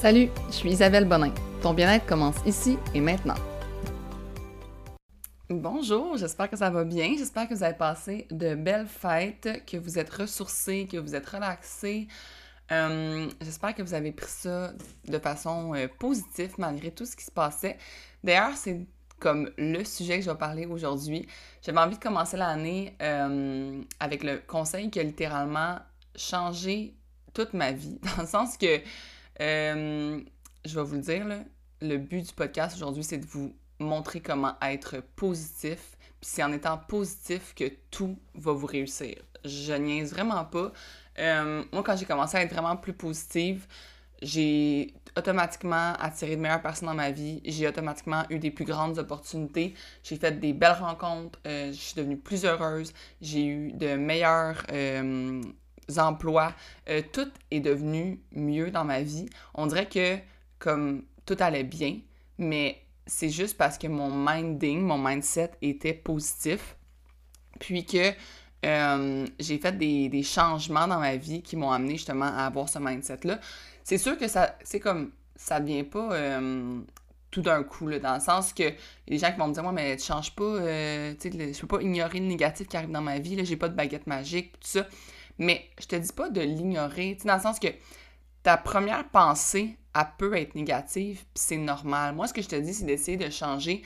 Salut, je suis Isabelle Bonin. Ton bien-être commence ici et maintenant. Bonjour, j'espère que ça va bien. J'espère que vous avez passé de belles fêtes, que vous êtes ressourcés, que vous êtes relaxés. Euh, j'espère que vous avez pris ça de façon euh, positive malgré tout ce qui se passait. D'ailleurs, c'est comme le sujet que je vais parler aujourd'hui. J'avais envie de commencer l'année euh, avec le conseil qui a littéralement changé toute ma vie, dans le sens que, je vais vous le dire, le but du podcast aujourd'hui, c'est de vous montrer comment être positif. Puis c'est en étant positif que tout va vous réussir. Je niaise vraiment pas. Euh, moi, quand j'ai commencé à être vraiment plus positive, j'ai automatiquement attiré de meilleures personnes dans ma vie. J'ai automatiquement eu des plus grandes opportunités. J'ai fait des belles rencontres. Euh, je suis devenue plus heureuse. J'ai eu de meilleurs euh, emplois. tout est devenu mieux dans ma vie. On dirait que comme tout allait bien, mais c'est juste parce que mon minding, mon mindset était positif. Puis que euh, j'ai fait des, changements dans ma vie qui m'ont amené justement à avoir ce mindset-là. C'est sûr que ça, c'est comme, ça vient pas euh, tout d'un coup, dans le sens que les gens qui vont me dire, moi, mais tu changes pas, euh, tu sais, je peux pas ignorer le négatif qui arrive dans ma vie, là, j'ai pas de baguette magique, tout ça. Mais je te dis pas de l'ignorer, tu sais, dans le sens que ta première pensée, elle peut être négative, puis c'est normal. Moi, ce que je te dis, c'est d'essayer de changer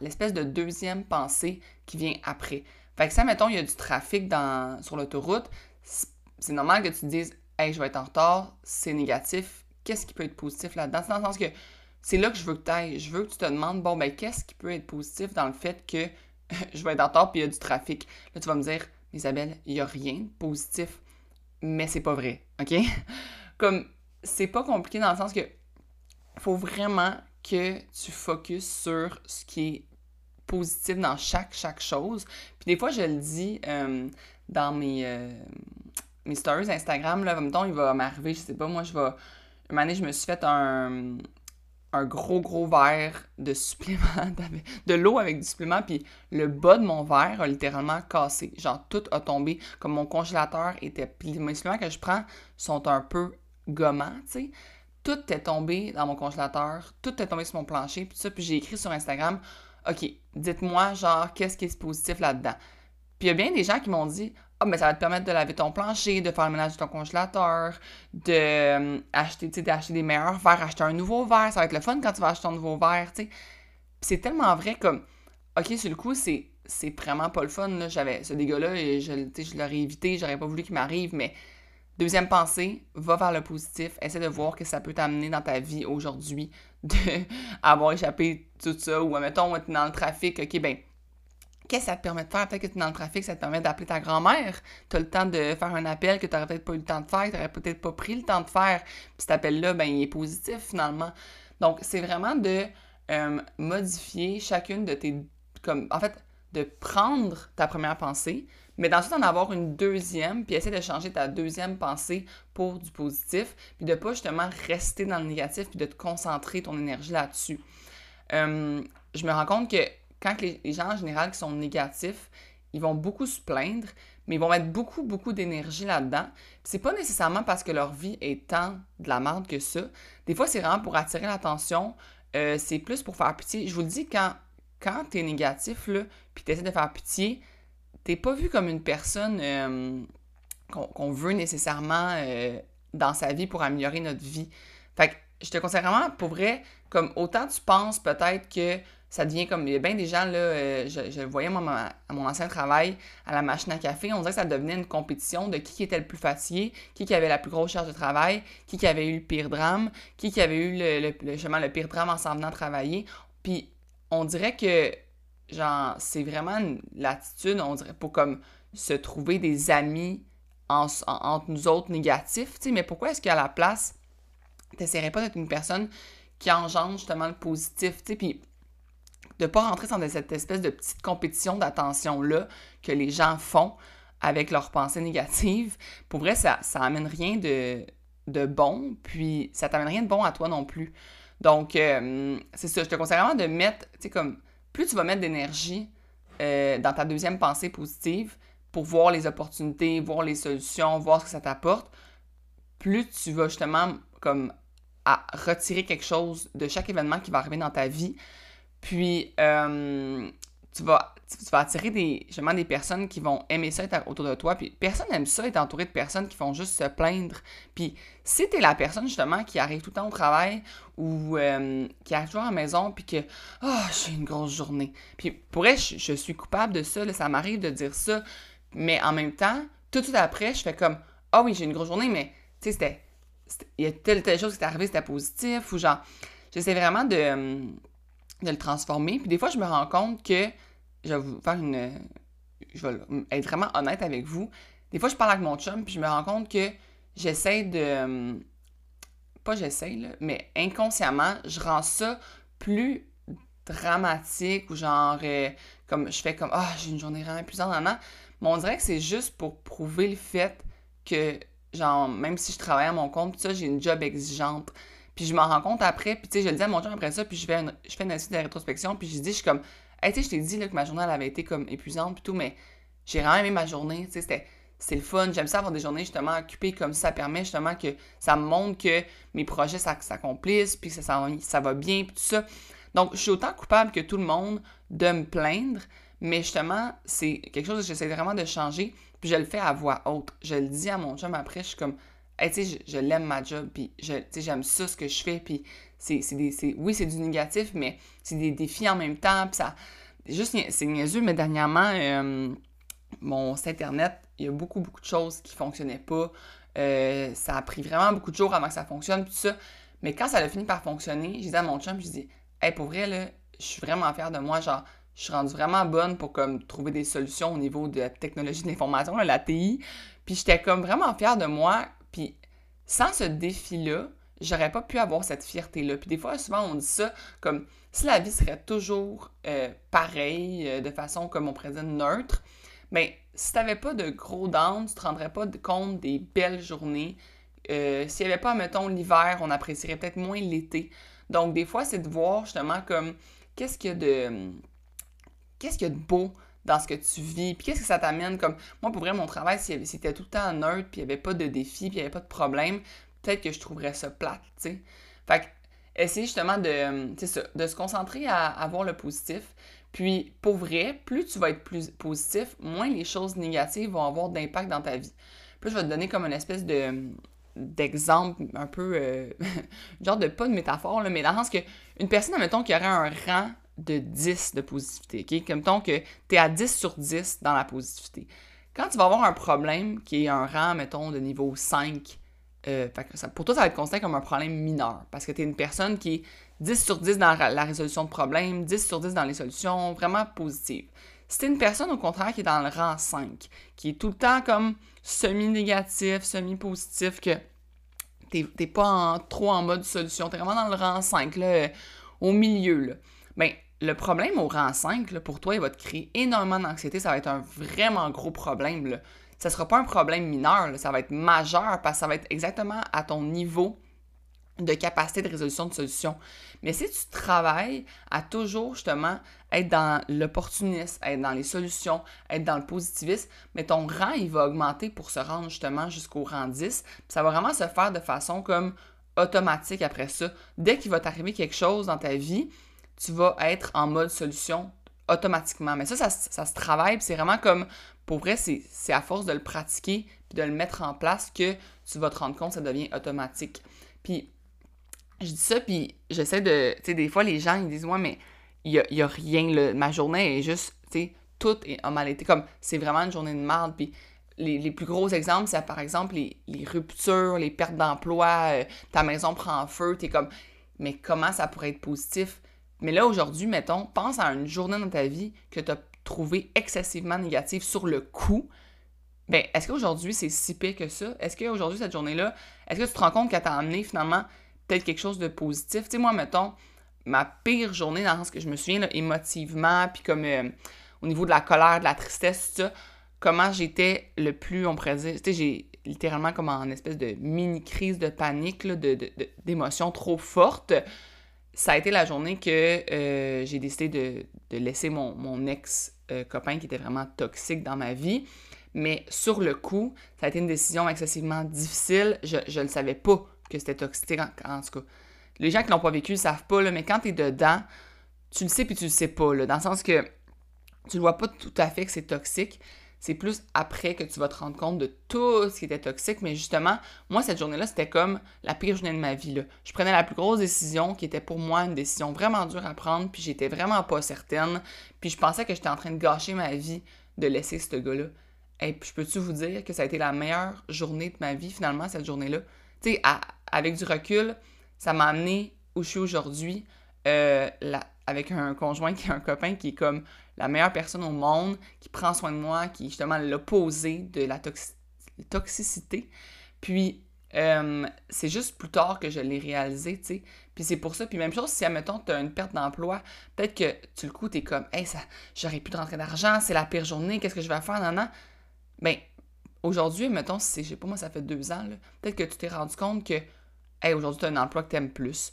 l'espèce de deuxième pensée qui vient après. Fait que ça, mettons, il y a du trafic sur l'autoroute, c'est normal que tu te dises « Hey, je vais être en retard, c'est négatif. Qu'est-ce qui peut être positif là-dedans? » C'est dans le sens que c'est là que je veux que tu ailles. Je veux que tu te demandes « Bon, ben, qu'est-ce qui peut être positif dans le fait que je vais être en retard puis il y a du trafic? » Là, tu vas me dire « Isabelle, il n'y a rien de positif. » Mais c'est pas vrai, OK? Comme c'est pas compliqué dans le sens que faut vraiment que tu focuses sur ce qui est positif dans chaque, chaque chose. Puis des fois, je le dis euh, dans mes, euh, mes stories Instagram, là, temps, il va m'arriver, je sais pas, moi, je vais... Une année, je me suis fait un, un gros, gros verre de supplément, de l'eau avec du supplément, puis le bas de mon verre a littéralement cassé. Genre, tout a tombé, comme mon congélateur était... Puis les suppléments que je prends sont un peu gommant, tu sais. Tout est tombé dans mon congélateur, tout est tombé sur mon plancher, puis ça, puis j'ai écrit sur Instagram, OK, dites-moi, genre, qu'est-ce qui est positif là-dedans? Puis il y a bien des gens qui m'ont dit, ah, mais ça va te permettre de laver ton plancher, de faire le ménage de ton congélateur, de euh, acheter, d'acheter des meilleurs verres, acheter un nouveau verre. Ça va être le fun quand tu vas acheter un nouveau verre, tu sais. c'est tellement vrai comme, OK, sur le coup, c'est, vraiment pas le fun. J'avais ce dégât-là et je, je l'aurais évité, j'aurais pas voulu qu'il m'arrive, mais Deuxième pensée, va vers le positif. Essaie de voir que ça peut t'amener dans ta vie aujourd'hui d'avoir échappé tout ça. Ou, mettons, es dans le trafic, OK, ben, qu'est-ce que ça te permet de faire? Peut-être que tu es dans le trafic, ça te permet d'appeler ta grand-mère. Tu as le temps de faire un appel que tu n'aurais peut-être pas eu le temps de faire, que tu n'aurais peut-être pas pris le temps de faire. Puis cet appel-là, ben, il est positif finalement. Donc, c'est vraiment de euh, modifier chacune de tes. Comme, en fait, de prendre ta première pensée, mais d'ensuite en avoir une deuxième, puis essayer de changer ta deuxième pensée pour du positif, puis de pas justement rester dans le négatif, puis de te concentrer ton énergie là-dessus. Euh, je me rends compte que quand les, gens en général qui sont négatifs, ils vont beaucoup se plaindre, mais ils vont mettre beaucoup, beaucoup d'énergie là-dedans. C'est pas nécessairement parce que leur vie est tant de la merde que ça. Des fois, c'est vraiment pour attirer l'attention. Euh, c'est plus pour faire pitié. Je vous le dis, quand, quand t'es négatif, là, puis t'essaies de faire pitié, t'es pas vu comme une personne euh, qu'on veut nécessairement euh, dans sa vie pour améliorer notre vie. Fait que je te conseille vraiment, pour vrai, comme autant tu penses peut-être que ça devient comme. Il y a bien des gens, là, euh, je, le voyais à mon ancien travail, à la machine à café, on dirait que ça devenait une compétition de qui était le plus fatigué, qui, qui avait la plus grosse charge de travail, qui, qui avait eu le pire drame, qui, qui avait eu le, le, le pire drame en s'en venant travailler. Puis on dirait que genre, c'est vraiment l'attitude, on dirait, pour comme se trouver des amis entre nous autres négatifs, tu sais, mais pourquoi est-ce qu'à la place, t'essaierais pas d'être une personne qui engendre justement le positif, tu sais, puis de pas rentrer dans cette espèce de petite compétition d'attention-là que les gens font avec leurs pensées négatives. Pour vrai, ça, ça rien de, de bon, puis ça t'amène rien de bon à toi non plus. Donc, euh, c'est ça, je te conseille vraiment de mettre, tu sais, comme plus tu vas mettre d'énergie euh, dans ta deuxième pensée positive pour voir les opportunités, voir les solutions, voir ce que ça t'apporte, plus tu vas justement comme à retirer quelque chose de chaque événement qui va arriver dans ta vie. Puis, euh, tu vas, tu vas attirer des, justement, des personnes qui vont aimer ça être autour de toi. Puis personne n'aime ça être entouré de personnes qui font juste se plaindre. Puis si t'es la personne justement qui arrive tout le temps au travail ou euh, qui arrive toujours à la maison puis que « Oh, j'ai une grosse journée ». Puis pour elle, je, suis coupable de ça, ça m'arrive de dire ça. Mais en même temps, tout de suite après, je fais comme « Ah oui, j'ai une grosse journée, mais tu sais, c'était... Il y a telle telle chose qui est arrivée, c'était positif. » Ou genre, j'essaie vraiment de, de le transformer. Puis des fois, je me rends compte que je vais vous faire une. Je vais être vraiment honnête avec vous. Des fois, je parle avec mon chum, puis je me rends compte que j'essaie de. Pas j'essaie, là, mais inconsciemment, je rends ça plus dramatique ou genre. Euh, comme je fais comme. Ah, j'ai une journée vraiment épuisante, an. Mais on dirait que c'est juste pour prouver le fait que, genre, même si je travaille à mon compte, ça, j'ai une job exigeante. Puis je m'en rends compte après, puis tu sais, je le dis à mon chum après ça, puis je fais une, je fais de rétrospection, puis je dis, je suis comme Hey, tu sais, je t'ai dit là, que ma journée avait été comme épuisante et tout, mais j'ai vraiment aimé ma journée. Tu sais, c'était c'est le fun. J'aime ça avoir des journées justement occupées comme ça. Ça permet justement que ça me montre que mes projets s'accomplissent, puis que ça, ça, va bien, puis tout ça. Donc, je suis autant coupable que tout le monde de me plaindre, mais justement, c'est quelque chose que j'essaie vraiment de changer, puis je le fais à voix haute. Je le dis à mon chum après, je suis comme, tu sais, je, l'aime ma job, puis j'aime ça ce que je fais, puis c'est des, oui, c'est du négatif, mais c'est des défis en même temps. Puis ça, juste, c'est niaiseux, mais dernièrement, euh, mon site internet, il y a beaucoup, beaucoup de choses qui fonctionnaient pas. Euh, ça a pris vraiment beaucoup de jours avant que ça fonctionne, tout ça. Mais quand ça a fini par fonctionner, j'ai dit à mon chum, je dis, hey, pour vrai, là, je suis vraiment fière de moi. Genre, je suis rendue vraiment bonne pour comme trouver des solutions au niveau de la technologie de l'information, la TI. Puis j'étais comme vraiment fière de moi. Puis sans ce défi-là, j'aurais pas pu avoir cette fierté-là. Puis des fois, souvent, on dit ça comme si la vie serait toujours euh, pareille, euh, de façon, comme on dire, neutre. Mais si t'avais pas de gros downs, tu te rendrais pas compte des belles journées. Euh, s'il n'y avait pas, mettons, l'hiver, on apprécierait peut-être moins l'été. Donc, des fois, c'est de voir justement comme qu'est-ce qu'il y a de. Qu'est-ce qu'il y a de beau dans ce que tu vis, puis qu'est-ce que ça t'amène comme moi pour vrai mon travail c'était tout le temps neutre, puis il n'y avait pas de défis, puis il n'y avait pas de problème, peut-être que je trouverais ça plate, tu sais. Fait que, essayer justement de, de se concentrer à, avoir voir le positif. Puis, pour vrai, plus tu vas être plus positif, moins les choses négatives vont avoir d'impact dans ta vie. Puis, je vais te donner comme une espèce de d'exemple un peu euh, genre de pas de métaphore mais dans le sens que une personne admettons qui aurait un rang de 10 de positivité, OK? Comme que tu es à 10 sur 10 dans la positivité. Quand tu vas avoir un problème qui est un rang, mettons, de niveau 5, euh, pour toi, ça va être considéré comme un problème mineur parce que tu es une personne qui est 10 sur 10 dans la résolution de problèmes, 10 sur 10 dans les solutions, vraiment positive. Si tu une personne, au contraire, qui est dans le rang 5, qui est tout le temps comme semi-négatif, semi-positif, que tu n'es pas trop en mode solution, tu es vraiment dans le rang 5, là, euh, au milieu, là. Ben, le problème au rang 5, là, pour toi, il va te créer énormément d'anxiété, ça va être un vraiment gros problème, là ça sera pas un problème mineur, ça va être majeur parce que ça va être exactement à ton niveau de capacité de résolution de solution. Mais si tu travailles à toujours justement être dans l'opportunisme, être dans les solutions, être dans le positivisme, mais ton rang, il va augmenter pour se rendre justement jusqu'au rang 10. ça va vraiment se faire de façon comme automatique après ça. Dès qu'il va t'arriver quelque chose dans ta vie, tu vas être en mode solution automatiquement. Mais ça, ça, ça se travaille, c'est vraiment comme pour vrai, c'est à force de le pratiquer puis de le mettre en place que tu vas te rendre compte ça devient automatique. Puis, je dis ça, puis j'essaie de. Tu sais, des fois, les gens, ils disent, ouais, mais il y a, a, rien, ma journée est juste, tu sais, tout est a mal été. Comme, c'est vraiment une journée de merde. Puis, les, les, plus gros exemples, c'est par exemple les, les ruptures, les pertes d'emploi, euh, ta maison prend feu, t'es comme, mais comment ça pourrait être positif? Mais là, aujourd'hui, mettons, pense à une journée dans ta vie que tu as trouvé excessivement négative sur le coup, ben, est-ce qu'aujourd'hui, c'est si pire que ça? Est-ce qu'aujourd'hui, cette journée-là, est-ce que tu te rends compte qu'elle t'a amené finalement peut-être quelque chose de positif? Tu sais, moi, mettons, ma pire journée, dans ce que je me souviens, là, émotivement, puis comme euh, au niveau de la colère, de la tristesse, tout ça, comment j'étais le plus, on pourrait dire, j'ai littéralement comme en espèce de mini-crise de panique, d'émotions de, trop fortes ça a été la journée que euh, j'ai décidé de, laisser mon, ex-copain qui était vraiment toxique dans ma vie. Mais sur le coup, ça a été une décision excessivement difficile. Je ne savais pas que c'était toxique, en, tout cas. Les gens qui l'ont pas vécu le savent pas, mais quand tu es dedans, tu le sais puis tu le sais pas, dans le sens que tu ne vois pas tout à fait que c'est toxique. C'est plus après que tu vas te rendre compte de tout ce qui était toxique. Mais justement, moi, cette journée-là, c'était comme la pire journée de ma vie. Je prenais la plus grosse décision qui était pour moi une décision vraiment dure à prendre. Puis j'étais vraiment pas certaine. Puis je pensais que j'étais en train de gâcher ma vie de laisser ce gars-là. Et puis peux-tu vous dire que ça a été la meilleure journée de ma vie, finalement, cette journée-là? Tu sais, avec du recul, ça m'a amené où je suis aujourd'hui. Euh, avec un conjoint qui est un copain qui est comme la meilleure personne au monde, qui prend soin de moi, qui est justement l'opposé de la toxicité. Puis, euh, c'est juste plus tard que je l'ai réalisé, tu sais. Puis c'est pour ça. Puis même chose, si, admettons, tu as une perte d'emploi, peut-être que tu le coup, tu es comme, hey, ça, j'aurais plus de rentrer d'argent, c'est la pire journée, qu'est-ce que je vais faire, non, non. Ben, aujourd'hui, mettons, si, je sais pas, moi, ça fait deux ans, peut-être que tu t'es rendu compte que, hey, aujourd'hui, tu as un emploi que tu aimes plus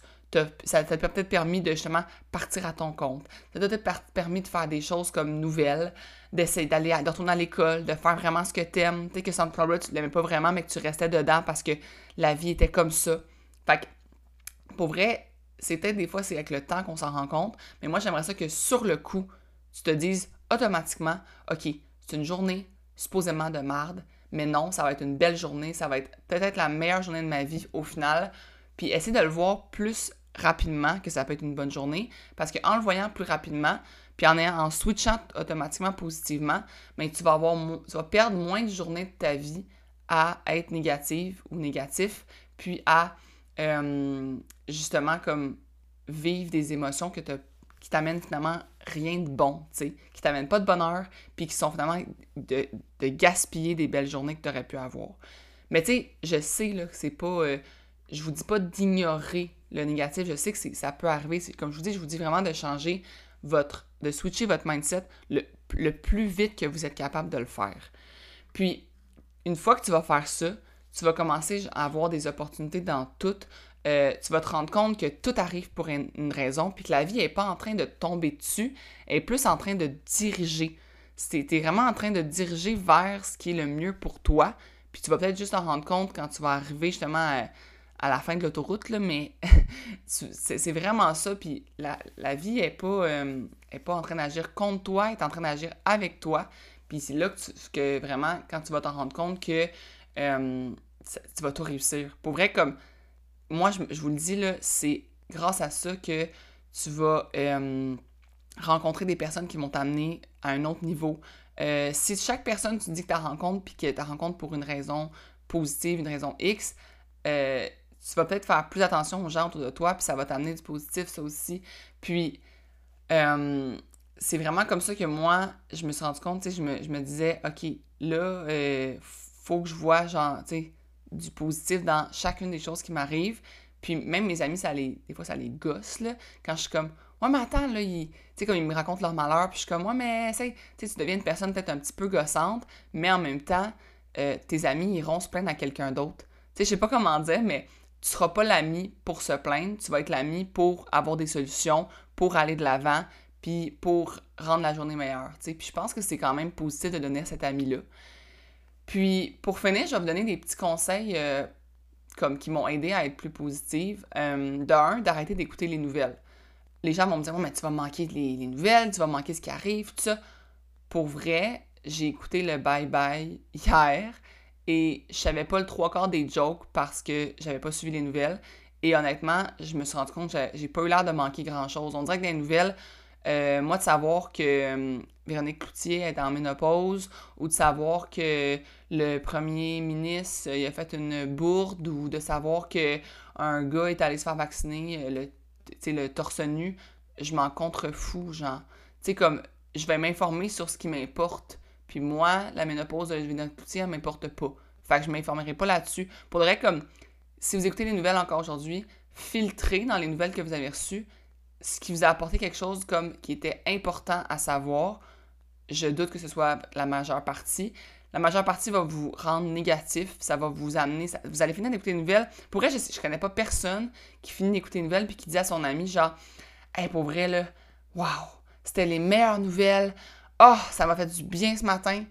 ça t'a peut-être permis de justement partir à ton compte. Ça t'a peut-être permis de faire des choses comme nouvelles, d'essayer d'aller de retourner à l'école, de faire vraiment ce que t'aimes. Tu sais que Sunflower, tu l'aimais pas vraiment, mais que tu restais dedans parce que la vie était comme ça. Fait que, pour vrai, c'est peut-être des fois, c'est avec le temps qu'on s'en rend compte, mais moi, j'aimerais ça que sur le coup, tu te dises automatiquement, OK, c'est une journée supposément de marde, mais non, ça va être une belle journée, ça va être peut-être la meilleure journée de ma vie au final. Puis essayer de le voir plus rapidement que ça peut être une bonne journée. Parce qu'en le voyant plus rapidement, puis en, en switchant automatiquement positivement, mais ben, tu vas, avoir, tu vas perdre moins de journées de ta vie à être négative ou négatif, puis à euh, justement comme vivre des émotions que qui t'amènent finalement rien de bon, tu sais, qui t'amènent pas de bonheur, puis qui sont finalement de, gaspiller des belles journées que tu aurais pu avoir. Mais tu sais, je sais là, que c'est pas. Euh, je vous dis pas d'ignorer le négatif. Je sais que ça peut arriver. Comme je vous dis, je vous dis vraiment de changer votre, de switcher votre mindset le, plus vite que vous êtes capable de le faire. Puis, une fois que tu vas faire ça, tu vas commencer à avoir des opportunités dans tout. Euh, tu vas te rendre compte que tout arrive pour une, raison, puis que la vie n'est pas en train de tomber dessus, elle est plus en train de diriger. Tu es vraiment en train de diriger vers ce qui est le mieux pour toi, puis tu vas peut-être juste en rendre compte quand tu vas arriver justement à, à la fin de l'autoroute, là, mais c'est vraiment ça. Puis la, vie n'est pas, euh, pas en train d'agir contre toi, elle est en train d'agir avec toi. Puis c'est là que, vraiment, quand tu vas t'en rendre compte que euh, tu vas tout réussir. Pour vrai, comme moi, je, vous le dis, c'est grâce à ça que tu vas euh, rencontrer des personnes qui vont t'amener à un autre niveau. si chaque personne, tu dis que tu rencontres, puis que tu rencontres pour une raison positive, une raison X, tu vas peut-être faire plus attention aux gens autour de toi, puis ça va t'amener du positif, ça aussi. Puis, euh, c'est vraiment comme ça que moi, je me suis rendu compte, tu sais, je me, je me, disais, OK, là, euh, faut que je vois, genre, tu sais, du positif dans chacune des choses qui m'arrivent. Puis même mes amis, ça les, des fois, ça les gosse, là, quand je suis comme, ouais, mais attends, là, tu sais, comme ils me racontent leur malheur, puis je suis comme, ouais, mais, tu sais, tu deviens une personne peut-être un petit peu gossante, mais en même temps, euh, tes amis iront se plaindre à quelqu'un d'autre. Tu sais, je sais pas comment dire, mais tu seras pas l'ami pour se plaindre, tu vas être l'ami pour avoir des solutions, pour aller de l'avant, puis pour rendre la journée meilleure. Puis je pense que c'est quand même positif de donner à cet ami-là. Puis pour finir, je vais vous donner des petits conseils euh, comme qui m'ont aidé à être plus positive. Euh, D'un, d'arrêter d'écouter les nouvelles. Les gens vont me dire mais tu vas manquer les, les, nouvelles, tu vas manquer ce qui arrive, tout ça. Pour vrai, j'ai écouté le bye bye hier et je savais pas le trois quarts des jokes parce que j'avais pas suivi les nouvelles. Et honnêtement, je me suis rendu compte que j'ai pas eu l'air de manquer grand chose. On dirait que dans les nouvelles, euh, moi, de savoir que euh, Véronique Cloutier est en ménopause ou de savoir que le premier ministre il a fait une bourde ou de savoir que un gars est allé se faire vacciner le, le torse nu, je m'en contrefous, genre. Tu sais, comme, je vais m'informer sur ce qui m'importe puis moi, la ménopause de Cloutier, elle m'importe pas. Fait que je m'informerai pas là-dessus. Pour comme, si vous écoutez les nouvelles encore aujourd'hui, filtrez dans les nouvelles que vous avez reçues ce qui vous a apporté quelque chose comme qui était important à savoir. Je doute que ce soit la majeure partie. La majeure partie va vous rendre négatif, ça va vous amener, vous allez finir d'écouter les nouvelles. Pour vrai, je, je connais pas personne qui finit d'écouter une nouvelle puis qui dit à son ami genre, hey, pour vrai là, waouh, c'était les meilleures nouvelles. Oh, ça m'a fait du bien ce matin.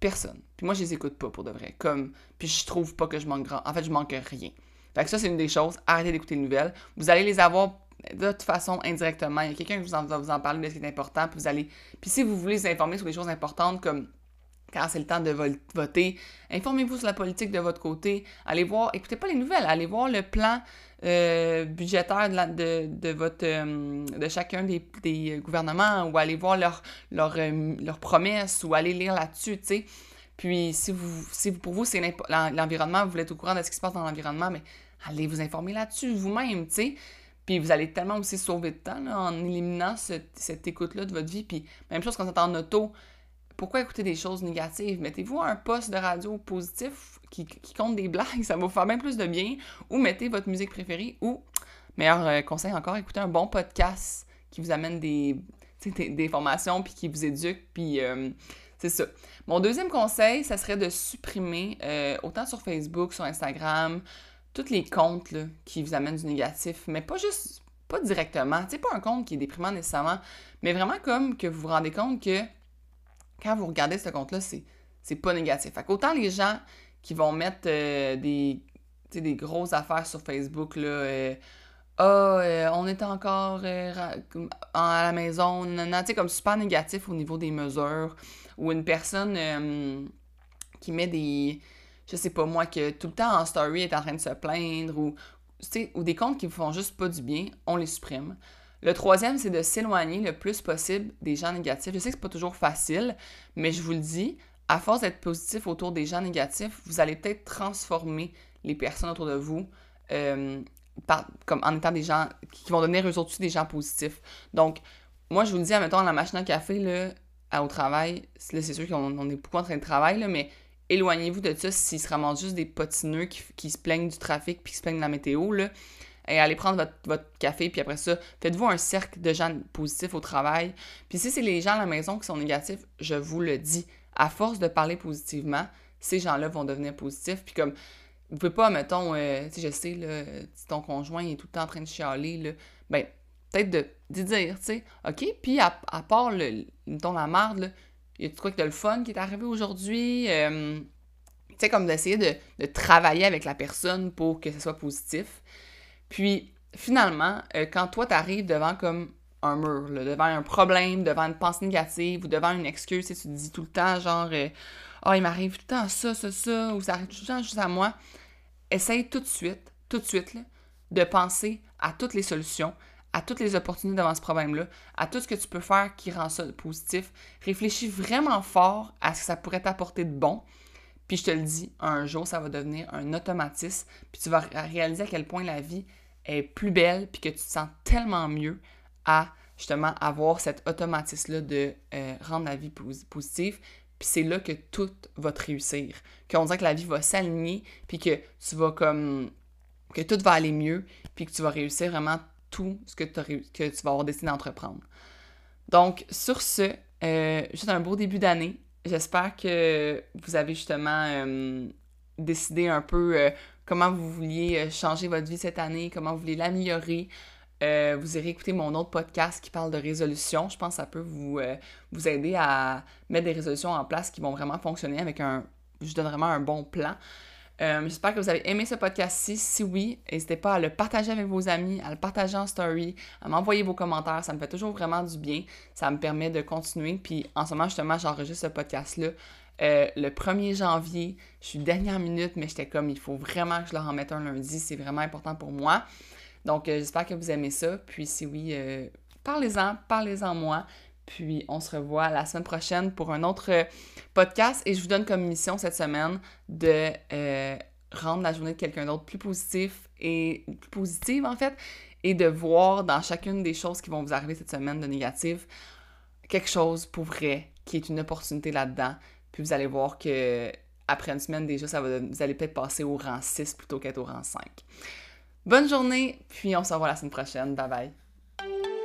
Personne. Puis moi, je les écoute pas pour de vrai. Comme, puis je trouve pas que je manque grand. En fait, je manque rien. Fait que ça, c'est une des choses. Arrêtez d'écouter les nouvelles. Vous allez les avoir de toute façon indirectement. Il y a quelqu'un qui vous va vous en parler de ce qui est important, puis vous allez... Puis si vous voulez vous informer sur des choses importantes comme quand c'est le temps de voter, informez-vous sur la politique de votre côté. Allez voir, écoutez pas les nouvelles, allez voir le plan euh, budgétaire de, de, votre, euh, de chacun des, gouvernements ou allez voir leurs leur, euh, promesses ou allez lire là-dessus, tu sais. Puis si vous, si pour vous c'est l'environnement, vous êtes au courant de ce qui se passe dans l'environnement, mais allez vous informer là-dessus vous-même, tu sais. Puis vous allez tellement aussi sauver de temps en éliminant cette écoute-là de votre vie. Puis même chose quand vous êtes en auto, pourquoi écouter des choses négatives? Mettez-vous un poste de radio positif qui, compte des blagues, ça va vous faire bien plus de bien. Ou mettez votre musique préférée. Ou, meilleur euh, conseil encore, écoutez un bon podcast qui vous amène des, des, formations puis qui vous éduque. Puis euh, c'est ça. Mon deuxième conseil, ça serait de supprimer, euh, autant sur Facebook, sur Instagram, tous les comptes qui vous amènent du négatif, mais pas juste, pas directement. C'est pas un compte qui est déprimant nécessairement, mais vraiment comme que vous vous rendez compte que quand vous regardez ce compte-là, c'est, pas négatif. Fait qu'autant les gens qui vont mettre euh, des, des grosses affaires sur Facebook, là, euh, ah, euh, on est encore à la maison, sais, comme super négatif au niveau des mesures, ou une personne qui met des, je sais pas moi, que tout le temps en story est en train de se plaindre, ou, ou des comptes qui vous font juste pas du bien, on les supprime. Le troisième, c'est de s'éloigner le plus possible des gens négatifs. Je sais que c'est pas toujours facile, mais je vous le dis, à force d'être positif autour des gens négatifs, vous allez peut-être transformer les personnes autour de vous euh, comme en étant des gens qui vont devenir eux autres des gens positifs. Donc, moi, je vous le dis, admettons, la machine à café, là, au travail, là, c'est sûr qu'on est beaucoup en train de travailler, mais éloignez-vous de ça s'ils se ramassent juste des potineux qui, qui, se plaignent du trafic puis qui se plaignent de la météo, là et allez prendre votre, café, puis après ça, faites-vous un cercle de gens positifs au travail. Puis si c'est les gens à la maison qui sont négatifs, je vous le dis, à force de parler positivement, ces gens-là vont devenir positifs. Puis comme, vous pouvez pas, mettons, euh, tu je sais, là, si ton conjoint est tout le temps en train de chialer, là, ben, peut-être de, dire, tu sais, OK, puis à, part, le, mettons, la marde, là, y a-tu quoi que de le fun qui est arrivé aujourd'hui? Euh, tu sais, comme d'essayer de, de, travailler avec la personne pour que ce soit positif. Puis finalement, euh, quand toi, tu arrives devant comme un mur, devant un problème, devant une pensée négative ou devant une excuse, tu te dis tout le temps genre oh, il m'arrive tout le temps ça, ça, ça, ou ça arrive tout le temps juste à moi. Essaye tout de suite, tout de suite, de penser à toutes les solutions, à toutes les opportunités devant ce problème-là, à tout ce que tu peux faire qui rend ça positif. Réfléchis vraiment fort à ce que ça pourrait t'apporter de bon. Puis je te le dis, un jour, ça va devenir un automatisme. Puis tu vas réaliser à quel point la vie est plus belle, puis que tu te sens tellement mieux à justement avoir cet automatisme-là de euh, rendre la vie positive. Puis c'est là que tout va te réussir. Qu'on dirait que la vie va s'aligner, puis que tu vas comme. que tout va aller mieux, puis que tu vas réussir vraiment tout ce que, tu vas avoir décidé d'entreprendre. Donc, sur ce, euh, juste un beau début d'année. J'espère que vous avez justement euh, décidé un peu comment vous vouliez euh, changer votre vie cette année, comment vous voulez l'améliorer. Euh, vous irez écouter mon autre podcast qui parle de résolution. Je pense que ça peut vous, euh, vous aider à mettre des résolutions en place qui vont vraiment fonctionner avec un, je donne vraiment un bon plan. J'espère que vous avez aimé ce podcast-ci. Si oui, n'hésitez pas à le partager avec vos amis, à le partager en story, à m'envoyer vos commentaires. Ça me fait toujours vraiment du bien. Ça me permet de continuer. Puis en ce moment, justement, j'enregistre ce podcast-là euh, le 1er janvier, je suis dernière minute, mais j'étais comme, il faut vraiment que je leur en mette un lundi, c'est vraiment important pour moi. Donc, euh, j'espère que vous aimez ça. Puis, si oui, euh, parlez-en, parlez-en moi. Puis, on se revoit la semaine prochaine pour un autre podcast. Et je vous donne comme mission cette semaine de rendre la journée de quelqu'un d'autre plus positif et positive, en fait, et de voir dans chacune des choses qui vont vous arriver cette semaine de négatif quelque chose pour vrai qui est une opportunité là-dedans. Puis vous allez voir que après une semaine déjà, ça va, vous allez peut-être passer au rang 6 plutôt qu'être au rang 5. Bonne journée, puis on se revoit la semaine prochaine. Bye bye.